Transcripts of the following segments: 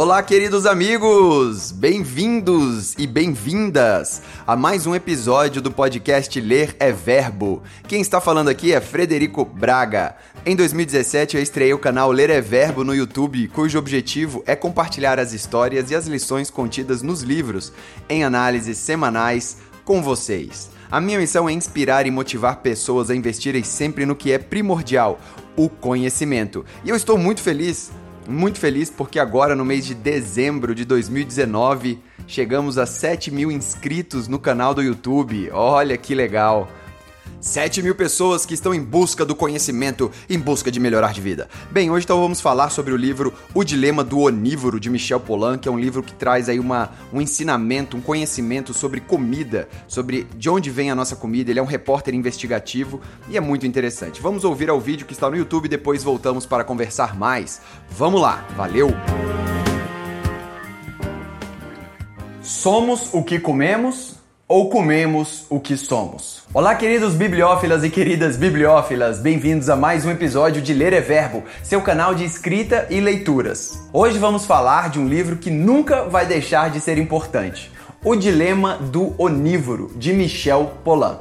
Olá, queridos amigos! Bem-vindos e bem-vindas a mais um episódio do podcast Ler é Verbo. Quem está falando aqui é Frederico Braga. Em 2017, eu estreiei o canal Ler é Verbo no YouTube, cujo objetivo é compartilhar as histórias e as lições contidas nos livros em análises semanais com vocês. A minha missão é inspirar e motivar pessoas a investirem sempre no que é primordial, o conhecimento. E eu estou muito feliz muito feliz porque agora, no mês de dezembro de 2019, chegamos a 7 mil inscritos no canal do YouTube. Olha que legal! 7 mil pessoas que estão em busca do conhecimento, em busca de melhorar de vida. Bem, hoje então vamos falar sobre o livro O Dilema do Onívoro, de Michel Polan, que é um livro que traz aí uma, um ensinamento, um conhecimento sobre comida, sobre de onde vem a nossa comida. Ele é um repórter investigativo e é muito interessante. Vamos ouvir ao vídeo que está no YouTube e depois voltamos para conversar mais. Vamos lá, valeu! Somos o que comemos ou comemos o que somos? Olá, queridos bibliófilas e queridas bibliófilas, bem-vindos a mais um episódio de Ler é Verbo, seu canal de escrita e leituras. Hoje vamos falar de um livro que nunca vai deixar de ser importante: O Dilema do Onívoro, de Michel Polan.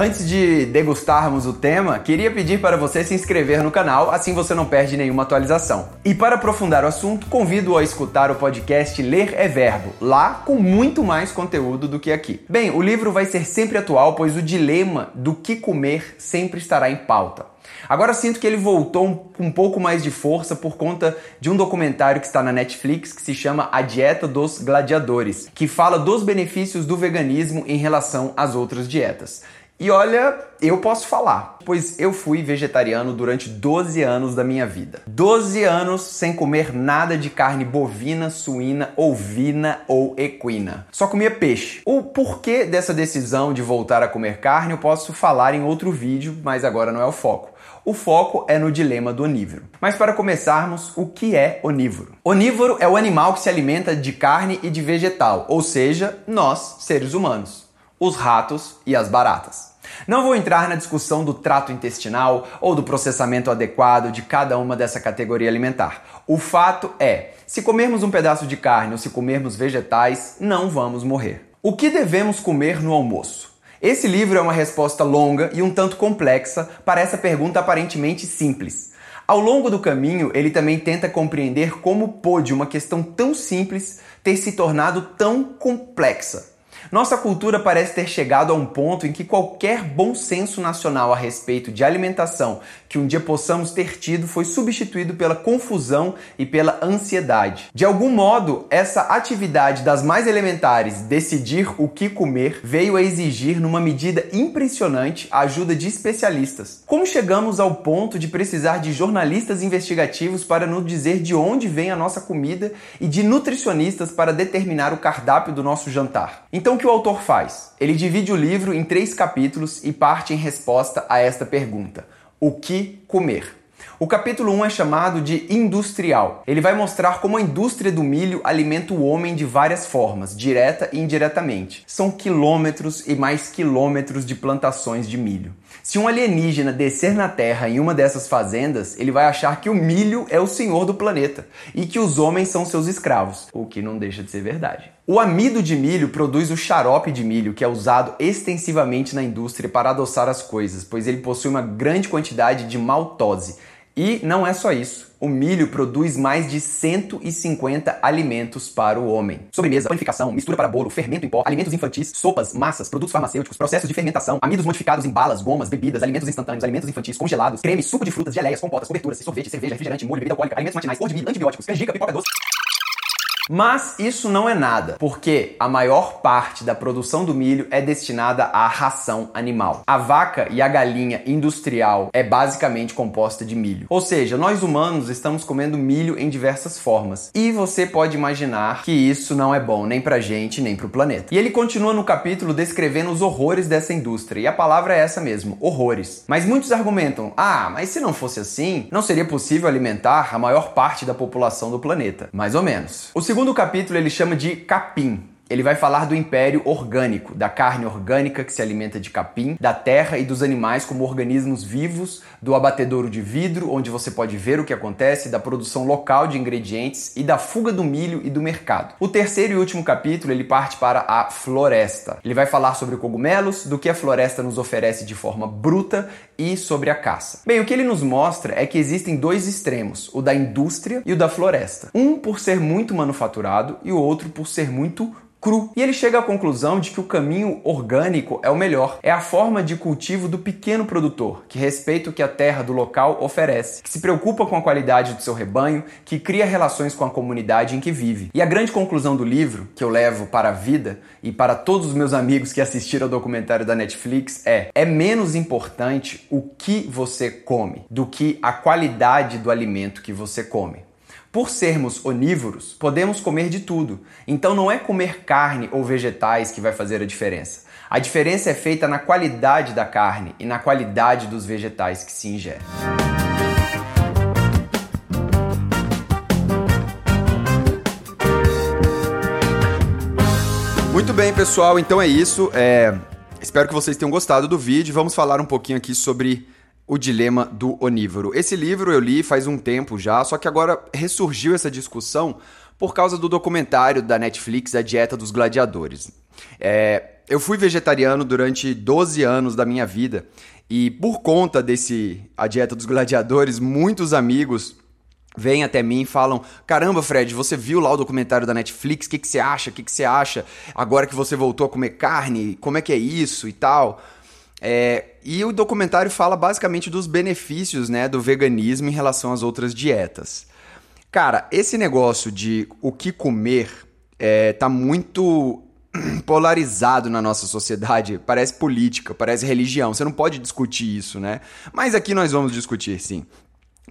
Antes de degustarmos o tema, queria pedir para você se inscrever no canal, assim você não perde nenhuma atualização. E para aprofundar o assunto, convido a escutar o podcast Ler é Verbo, lá com muito mais conteúdo do que aqui. Bem, o livro vai ser sempre atual, pois o dilema do que comer sempre estará em pauta. Agora sinto que ele voltou com um pouco mais de força por conta de um documentário que está na Netflix que se chama A Dieta dos Gladiadores, que fala dos benefícios do veganismo em relação às outras dietas. E olha, eu posso falar, pois eu fui vegetariano durante 12 anos da minha vida. 12 anos sem comer nada de carne bovina, suína, ovina ou equina. Só comia peixe. O porquê dessa decisão de voltar a comer carne eu posso falar em outro vídeo, mas agora não é o foco. O foco é no dilema do onívoro. Mas para começarmos, o que é onívoro? Onívoro é o animal que se alimenta de carne e de vegetal, ou seja, nós, seres humanos, os ratos e as baratas. Não vou entrar na discussão do trato intestinal ou do processamento adequado de cada uma dessa categoria alimentar. O fato é, se comermos um pedaço de carne ou se comermos vegetais, não vamos morrer. O que devemos comer no almoço? Esse livro é uma resposta longa e um tanto complexa para essa pergunta aparentemente simples. Ao longo do caminho, ele também tenta compreender como pôde uma questão tão simples ter se tornado tão complexa. Nossa cultura parece ter chegado a um ponto em que qualquer bom senso nacional a respeito de alimentação que um dia possamos ter tido foi substituído pela confusão e pela ansiedade. De algum modo, essa atividade das mais elementares, decidir o que comer, veio a exigir, numa medida impressionante, a ajuda de especialistas. Como chegamos ao ponto de precisar de jornalistas investigativos para nos dizer de onde vem a nossa comida e de nutricionistas para determinar o cardápio do nosso jantar? Então, que o autor faz? Ele divide o livro em três capítulos e parte em resposta a esta pergunta: O que comer? O capítulo 1 é chamado de industrial. Ele vai mostrar como a indústria do milho alimenta o homem de várias formas, direta e indiretamente. São quilômetros e mais quilômetros de plantações de milho. Se um alienígena descer na Terra em uma dessas fazendas, ele vai achar que o milho é o senhor do planeta e que os homens são seus escravos, o que não deixa de ser verdade. O amido de milho produz o xarope de milho, que é usado extensivamente na indústria para adoçar as coisas, pois ele possui uma grande quantidade de maltose e não é só isso. O milho produz mais de 150 alimentos para o homem. Sobremesa, panificação, mistura para bolo, fermento em pó, alimentos infantis, sopas, massas, produtos farmacêuticos, processos de fermentação, amidos modificados em balas, gomas, bebidas, alimentos instantâneos, alimentos infantis, congelados, creme, suco de frutas, geleias, compotas, coberturas, sorvete, cerveja, refrigerante, molho, bebida alcoólica, alimentos matinais, cor de milho, antibióticos, canjica, pipoca doce. Mas isso não é nada, porque a maior parte da produção do milho é destinada à ração animal. A vaca e a galinha industrial é basicamente composta de milho. Ou seja, nós humanos estamos comendo milho em diversas formas. E você pode imaginar que isso não é bom nem pra gente, nem pro planeta. E ele continua no capítulo descrevendo os horrores dessa indústria. E a palavra é essa mesmo, horrores. Mas muitos argumentam: "Ah, mas se não fosse assim, não seria possível alimentar a maior parte da população do planeta". Mais ou menos. O segundo capítulo ele chama de capim. Ele vai falar do império orgânico, da carne orgânica que se alimenta de capim, da terra e dos animais como organismos vivos, do abatedouro de vidro, onde você pode ver o que acontece, da produção local de ingredientes e da fuga do milho e do mercado. O terceiro e último capítulo ele parte para a floresta. Ele vai falar sobre cogumelos, do que a floresta nos oferece de forma bruta e sobre a caça. Bem, o que ele nos mostra é que existem dois extremos, o da indústria e o da floresta. Um por ser muito manufaturado e o outro por ser muito cru. E ele chega à conclusão de que o caminho orgânico é o melhor. É a forma de cultivo do pequeno produtor, que respeita o que a terra do local oferece, que se preocupa com a qualidade do seu rebanho, que cria relações com a comunidade em que vive. E a grande conclusão do livro, que eu levo para a vida e para todos os meus amigos que assistiram ao documentário da Netflix é: é menos importante o que você come do que a qualidade do alimento que você come. Por sermos onívoros, podemos comer de tudo. Então não é comer carne ou vegetais que vai fazer a diferença. A diferença é feita na qualidade da carne e na qualidade dos vegetais que se ingere. Muito bem, pessoal. Então é isso. É... Espero que vocês tenham gostado do vídeo. Vamos falar um pouquinho aqui sobre o Dilema do Onívoro. Esse livro eu li faz um tempo já, só que agora ressurgiu essa discussão por causa do documentário da Netflix, A Dieta dos Gladiadores. É, eu fui vegetariano durante 12 anos da minha vida e por conta desse A Dieta dos Gladiadores, muitos amigos vêm até mim e falam: Caramba, Fred, você viu lá o documentário da Netflix? O que, que você acha? O que, que você acha agora que você voltou a comer carne? Como é que é isso e tal? É, e o documentário fala basicamente dos benefícios né, do veganismo em relação às outras dietas. Cara, esse negócio de o que comer é, tá muito polarizado na nossa sociedade. Parece política, parece religião. Você não pode discutir isso, né? Mas aqui nós vamos discutir, sim.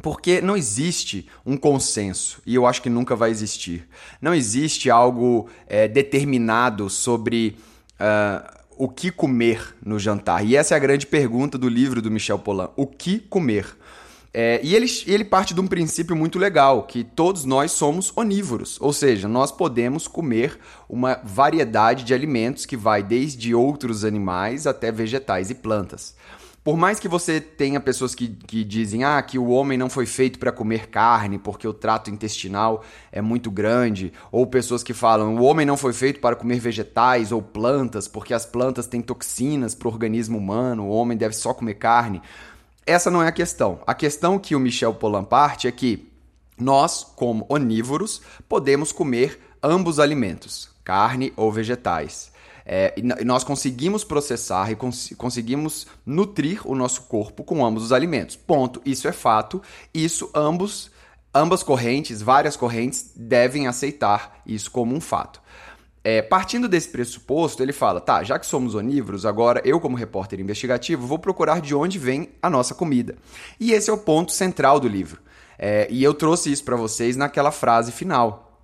Porque não existe um consenso, e eu acho que nunca vai existir. Não existe algo é, determinado sobre. Uh, o que comer no jantar? E essa é a grande pergunta do livro do Michel Polan. O que comer? É, e ele, ele parte de um princípio muito legal, que todos nós somos onívoros, ou seja, nós podemos comer uma variedade de alimentos que vai desde outros animais até vegetais e plantas. Por mais que você tenha pessoas que, que dizem ah, que o homem não foi feito para comer carne porque o trato intestinal é muito grande, ou pessoas que falam o homem não foi feito para comer vegetais ou plantas porque as plantas têm toxinas para o organismo humano, o homem deve só comer carne. Essa não é a questão. A questão que o Michel Polan parte é que nós, como onívoros, podemos comer ambos alimentos, carne ou vegetais. É, e nós conseguimos processar e cons conseguimos nutrir o nosso corpo com ambos os alimentos. Ponto. Isso é fato. Isso ambos, ambas correntes, várias correntes, devem aceitar isso como um fato. É, partindo desse pressuposto, ele fala: tá, já que somos onívoros, agora eu, como repórter investigativo, vou procurar de onde vem a nossa comida. E esse é o ponto central do livro. É, e eu trouxe isso para vocês naquela frase final: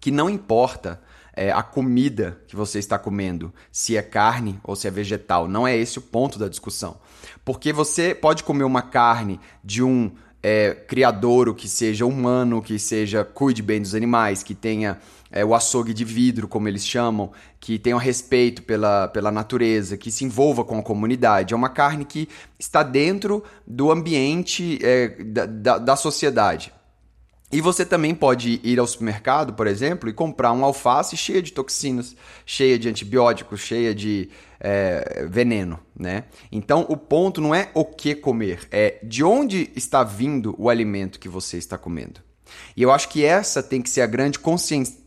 que não importa é, a comida que você está comendo, se é carne ou se é vegetal. Não é esse o ponto da discussão. Porque você pode comer uma carne de um é, criadouro que seja humano, que seja cuide bem dos animais, que tenha é, o açougue de vidro, como eles chamam, que tenha respeito pela, pela natureza, que se envolva com a comunidade. É uma carne que está dentro do ambiente é, da, da, da sociedade. E você também pode ir ao supermercado, por exemplo, e comprar um alface cheia de toxinas, cheia de antibióticos, cheia de é, veneno, né? Então o ponto não é o que comer, é de onde está vindo o alimento que você está comendo. E eu acho que essa tem que ser a grande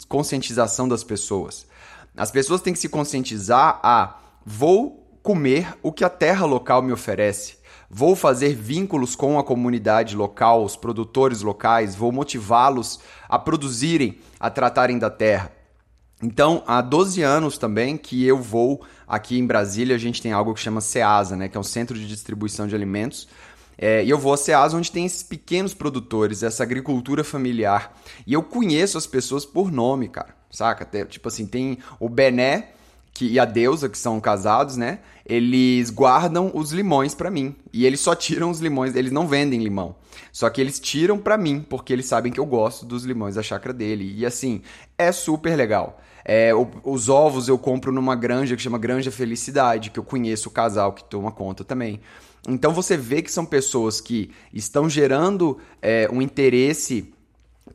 conscientização das pessoas. As pessoas têm que se conscientizar a vou comer o que a terra local me oferece. Vou fazer vínculos com a comunidade local, os produtores locais, vou motivá-los a produzirem, a tratarem da terra. Então, há 12 anos também que eu vou aqui em Brasília, a gente tem algo que chama SEASA, né, que é um centro de distribuição de alimentos. É, e eu vou a SEASA onde tem esses pequenos produtores, essa agricultura familiar. E eu conheço as pessoas por nome, cara, saca? Tipo assim, tem o Bené, que, e a deusa, que são casados, né? Eles guardam os limões para mim. E eles só tiram os limões, eles não vendem limão. Só que eles tiram para mim, porque eles sabem que eu gosto dos limões da chácara dele. E assim, é super legal. É, os ovos eu compro numa granja que chama Granja Felicidade, que eu conheço o casal que toma conta também. Então você vê que são pessoas que estão gerando é, um interesse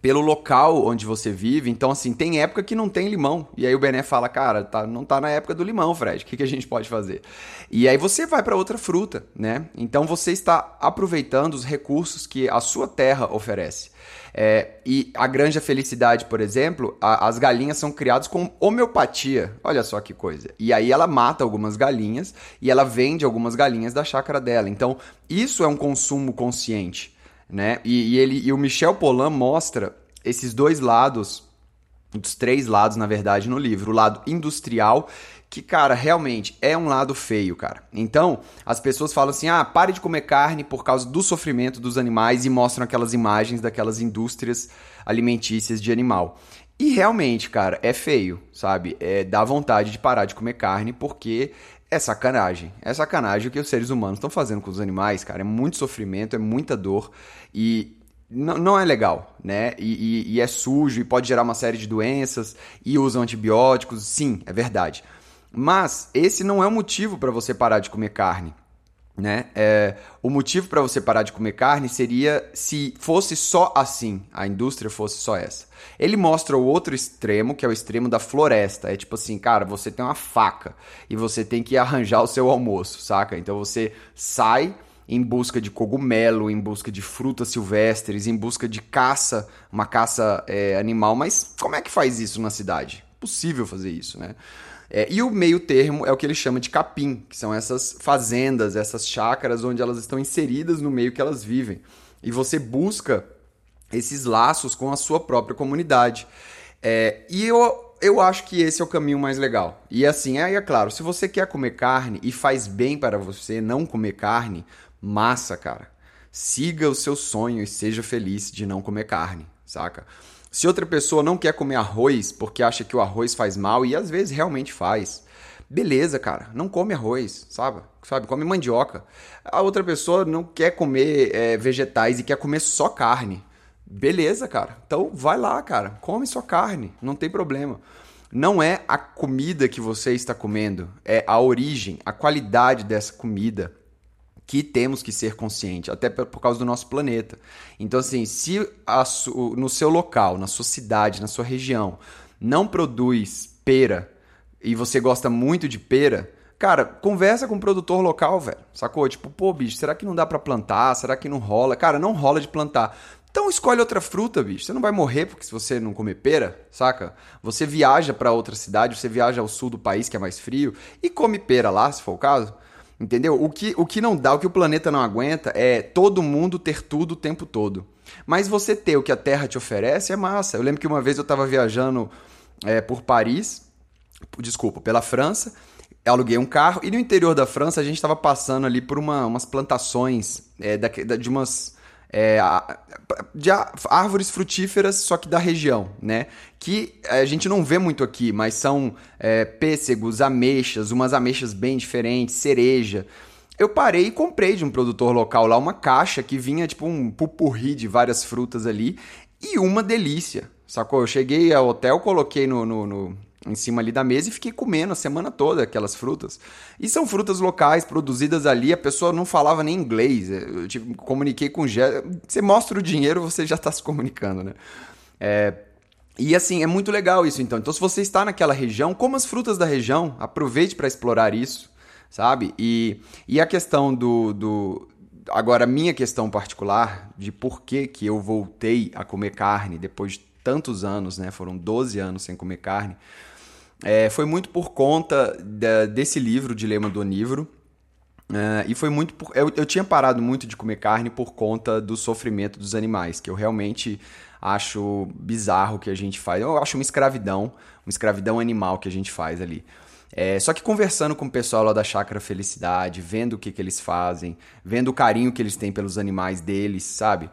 pelo local onde você vive. Então, assim, tem época que não tem limão. E aí o Bené fala, cara, tá, não tá na época do limão, Fred. O que, que a gente pode fazer? E aí você vai para outra fruta, né? Então você está aproveitando os recursos que a sua terra oferece. É, e a Granja Felicidade, por exemplo, a, as galinhas são criadas com homeopatia. Olha só que coisa. E aí ela mata algumas galinhas e ela vende algumas galinhas da chácara dela. Então, isso é um consumo consciente. Né? E, e ele, e o Michel Polan mostra esses dois lados, os três lados, na verdade, no livro. O lado industrial que, cara, realmente é um lado feio, cara. Então, as pessoas falam assim: ah, pare de comer carne por causa do sofrimento dos animais e mostram aquelas imagens daquelas indústrias alimentícias de animal. E realmente, cara, é feio, sabe? É, dá vontade de parar de comer carne porque é sacanagem. É sacanagem o que os seres humanos estão fazendo com os animais, cara. É muito sofrimento, é muita dor e não, é legal, né? E, e, e é sujo e pode gerar uma série de doenças e usam antibióticos. Sim, é verdade. Mas esse não é o motivo para você parar de comer carne. Né? É, o motivo para você parar de comer carne seria se fosse só assim, a indústria fosse só essa. Ele mostra o outro extremo, que é o extremo da floresta. É tipo assim, cara, você tem uma faca e você tem que arranjar o seu almoço, saca? Então você sai em busca de cogumelo, em busca de frutas silvestres, em busca de caça, uma caça é, animal. Mas como é que faz isso na cidade? Possível fazer isso, né? É, e o meio termo é o que ele chama de capim, que são essas fazendas, essas chácaras onde elas estão inseridas no meio que elas vivem. E você busca esses laços com a sua própria comunidade. É, e eu, eu acho que esse é o caminho mais legal. E assim, aí é claro, se você quer comer carne e faz bem para você não comer carne, massa, cara. Siga o seu sonho e seja feliz de não comer carne, saca? Se outra pessoa não quer comer arroz porque acha que o arroz faz mal, e às vezes realmente faz, beleza, cara, não come arroz, sabe? Sabe, come mandioca. A outra pessoa não quer comer é, vegetais e quer comer só carne. Beleza, cara. Então vai lá, cara, come só carne, não tem problema. Não é a comida que você está comendo, é a origem, a qualidade dessa comida que temos que ser conscientes, até por causa do nosso planeta. Então, assim, se a, no seu local, na sua cidade, na sua região, não produz pera e você gosta muito de pera, cara, conversa com o produtor local, velho. Sacou? Tipo, pô, bicho, será que não dá para plantar? Será que não rola? Cara, não rola de plantar. Então escolhe outra fruta, bicho. Você não vai morrer porque se você não comer pera, saca? Você viaja para outra cidade, você viaja ao sul do país que é mais frio e come pera lá, se for o caso. Entendeu? O que, o que não dá, o que o planeta não aguenta é todo mundo ter tudo o tempo todo. Mas você ter o que a Terra te oferece é massa. Eu lembro que uma vez eu estava viajando é, por Paris, desculpa, pela França, aluguei um carro e no interior da França a gente estava passando ali por uma, umas plantações é, da, de umas é, de árvores frutíferas, só que da região, né? Que a gente não vê muito aqui, mas são é, pêssegos, ameixas, umas ameixas bem diferentes, cereja. Eu parei e comprei de um produtor local lá uma caixa que vinha tipo um pupurri de várias frutas ali e uma delícia, sacou? Eu cheguei ao hotel, coloquei no, no, no em cima ali da mesa e fiquei comendo a semana toda aquelas frutas. E são frutas locais, produzidas ali, a pessoa não falava nem inglês. Eu tipo, comuniquei com o Gé. Você mostra o dinheiro, você já está se comunicando, né? É, e assim, é muito legal isso então. Então, se você está naquela região, coma as frutas da região, aproveite para explorar isso, sabe? E, e a questão do, do. Agora, minha questão particular de por que, que eu voltei a comer carne depois de tantos anos, né? Foram 12 anos sem comer carne é, foi muito por conta da, desse livro, Dilema do Onívoro. Uh, e foi muito por, eu, eu tinha parado muito de comer carne por conta do sofrimento dos animais, que eu realmente acho bizarro que a gente faz. Eu acho uma escravidão, uma escravidão animal que a gente faz ali. É, só que conversando com o pessoal lá da Chácara Felicidade, vendo o que, que eles fazem, vendo o carinho que eles têm pelos animais deles, sabe?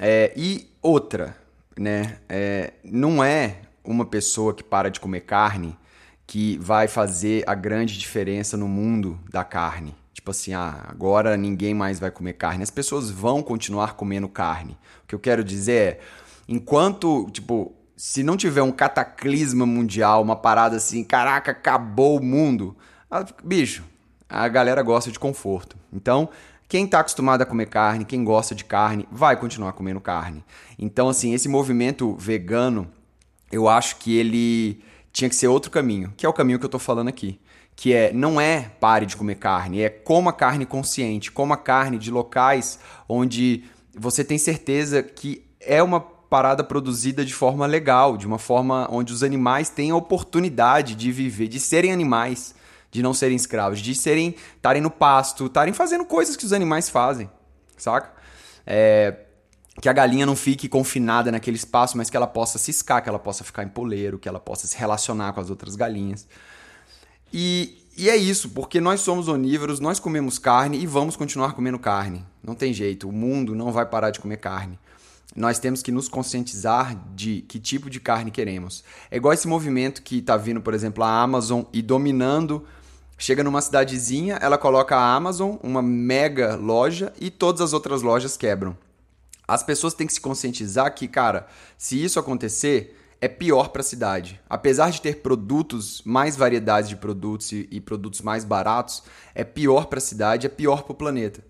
É, e outra, né? É, não é uma pessoa que para de comer carne que vai fazer a grande diferença no mundo da carne. Tipo assim, ah, agora ninguém mais vai comer carne. As pessoas vão continuar comendo carne. O que eu quero dizer é, enquanto, tipo, se não tiver um cataclisma mundial, uma parada assim, caraca, acabou o mundo, a, bicho, a galera gosta de conforto. Então, quem está acostumado a comer carne, quem gosta de carne, vai continuar comendo carne. Então, assim, esse movimento vegano, eu acho que ele tinha que ser outro caminho, que é o caminho que eu estou falando aqui. Que é, não é pare de comer carne, é coma carne consciente, coma carne de locais onde você tem certeza que é uma parada produzida de forma legal, de uma forma onde os animais têm a oportunidade de viver, de serem animais de não serem escravos, de serem estarem no pasto, estarem fazendo coisas que os animais fazem, saca? É, que a galinha não fique confinada naquele espaço, mas que ela possa ciscar, que ela possa ficar em poleiro, que ela possa se relacionar com as outras galinhas. E, e é isso, porque nós somos onívoros, nós comemos carne e vamos continuar comendo carne. Não tem jeito, o mundo não vai parar de comer carne. Nós temos que nos conscientizar de que tipo de carne queremos. É igual esse movimento que está vindo, por exemplo, a Amazon e dominando Chega numa cidadezinha, ela coloca a Amazon, uma mega loja, e todas as outras lojas quebram. As pessoas têm que se conscientizar que, cara, se isso acontecer, é pior para a cidade. Apesar de ter produtos, mais variedades de produtos e, e produtos mais baratos, é pior para a cidade, é pior para o planeta.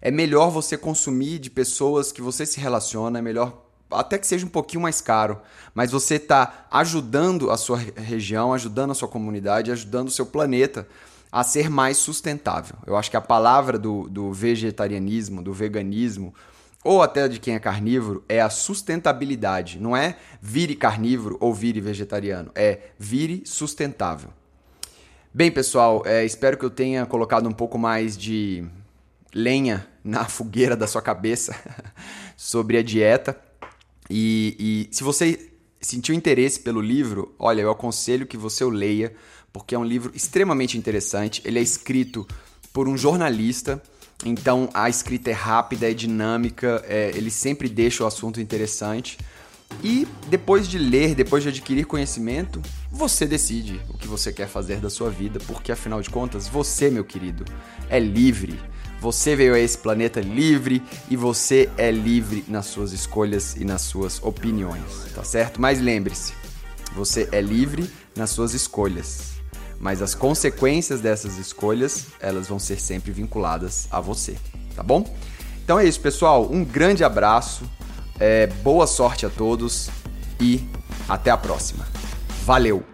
É melhor você consumir de pessoas que você se relaciona, é melhor até que seja um pouquinho mais caro, mas você está ajudando a sua região, ajudando a sua comunidade, ajudando o seu planeta a ser mais sustentável. Eu acho que a palavra do, do vegetarianismo, do veganismo, ou até de quem é carnívoro, é a sustentabilidade. Não é vire carnívoro ou vire vegetariano, é vire sustentável. Bem, pessoal, é, espero que eu tenha colocado um pouco mais de lenha na fogueira da sua cabeça sobre a dieta. E, e se você sentiu interesse pelo livro, olha, eu aconselho que você o leia porque é um livro extremamente interessante. Ele é escrito por um jornalista, então a escrita é rápida, é dinâmica, é, ele sempre deixa o assunto interessante. E depois de ler, depois de adquirir conhecimento, você decide o que você quer fazer da sua vida, porque afinal de contas, você, meu querido, é livre. Você veio a esse planeta livre e você é livre nas suas escolhas e nas suas opiniões, tá certo? Mas lembre-se, você é livre nas suas escolhas mas as consequências dessas escolhas, elas vão ser sempre vinculadas a você, tá bom? Então é isso, pessoal. Um grande abraço, é, boa sorte a todos e até a próxima. Valeu!